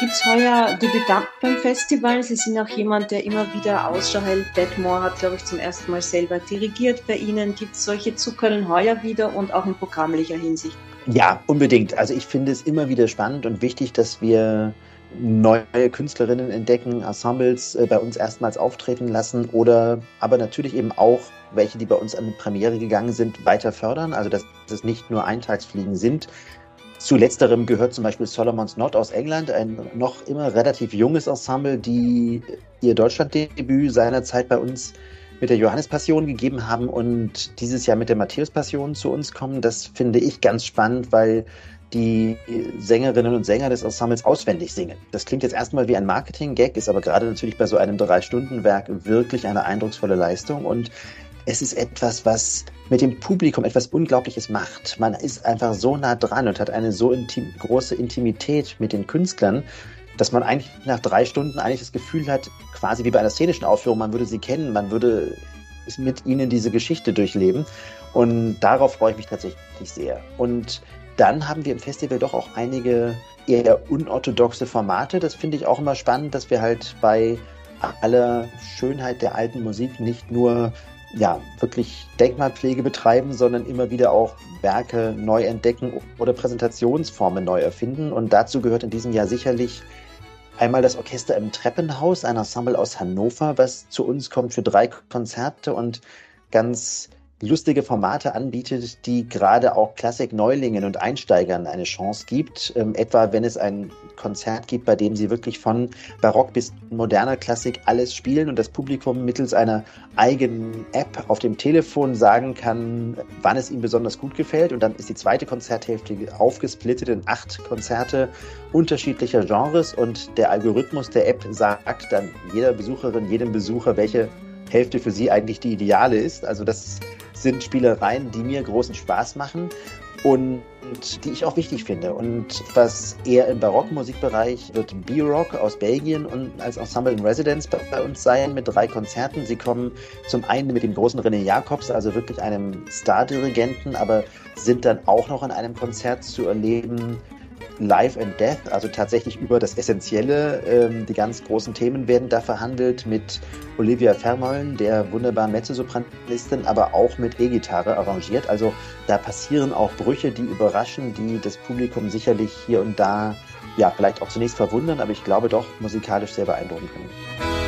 sind heuer Debütant beim Festival. Sie sind auch jemand, der immer wieder Ausschau hält. Detmore hat, glaube ich, zum ersten Mal selber dirigiert bei Ihnen. Gibt es solche Zuckerl heuer wieder und auch in programmlicher Hinsicht? Ja, unbedingt. Also ich finde es immer wieder spannend und wichtig, dass wir neue Künstlerinnen entdecken, Ensembles äh, bei uns erstmals auftreten lassen oder aber natürlich eben auch welche, die bei uns an die Premiere gegangen sind, weiter fördern. Also dass es nicht nur Eintagsfliegen sind, zu letzterem gehört zum Beispiel Solomon's Not aus England, ein noch immer relativ junges Ensemble, die ihr Deutschlanddebüt seinerzeit bei uns mit der Johannespassion gegeben haben und dieses Jahr mit der Matthäuspassion zu uns kommen. Das finde ich ganz spannend, weil die Sängerinnen und Sänger des Ensembles auswendig singen. Das klingt jetzt erstmal wie ein Marketing-Gag, ist aber gerade natürlich bei so einem Drei-Stunden-Werk wirklich eine eindrucksvolle Leistung und es ist etwas, was mit dem Publikum etwas Unglaubliches macht. Man ist einfach so nah dran und hat eine so intim, große Intimität mit den Künstlern, dass man eigentlich nach drei Stunden eigentlich das Gefühl hat, quasi wie bei einer szenischen Aufführung, man würde sie kennen, man würde mit ihnen diese Geschichte durchleben. Und darauf freue ich mich tatsächlich sehr. Und dann haben wir im Festival doch auch einige eher unorthodoxe Formate. Das finde ich auch immer spannend, dass wir halt bei aller Schönheit der alten Musik nicht nur ja, wirklich Denkmalpflege betreiben, sondern immer wieder auch Werke neu entdecken oder Präsentationsformen neu erfinden. Und dazu gehört in diesem Jahr sicherlich einmal das Orchester im Treppenhaus, ein Ensemble aus Hannover, was zu uns kommt für drei Konzerte und ganz lustige Formate anbietet, die gerade auch Klassik-Neulingen und Einsteigern eine Chance gibt. Ähm, etwa wenn es ein Konzert gibt, bei dem sie wirklich von Barock bis moderner Klassik alles spielen und das Publikum mittels einer eigenen App auf dem Telefon sagen kann, wann es ihm besonders gut gefällt. Und dann ist die zweite Konzerthälfte aufgesplittet in acht Konzerte unterschiedlicher Genres und der Algorithmus der App sagt dann jeder Besucherin, jedem Besucher, welche Hälfte für sie eigentlich die ideale ist. Also das sind Spielereien, die mir großen Spaß machen und die ich auch wichtig finde. Und was eher im Barockmusikbereich wird B-Rock aus Belgien und als Ensemble in Residence bei uns sein mit drei Konzerten. Sie kommen zum einen mit dem großen René Jacobs, also wirklich einem Stardirigenten, aber sind dann auch noch an einem Konzert zu erleben Life and Death, also tatsächlich über das Essentielle. Ähm, die ganz großen Themen werden da verhandelt mit Olivia Vermeulen, der wunderbaren Mezzosopranistin, aber auch mit E-Gitarre arrangiert. Also da passieren auch Brüche, die überraschen, die das Publikum sicherlich hier und da ja vielleicht auch zunächst verwundern, aber ich glaube doch musikalisch sehr beeindrucken können.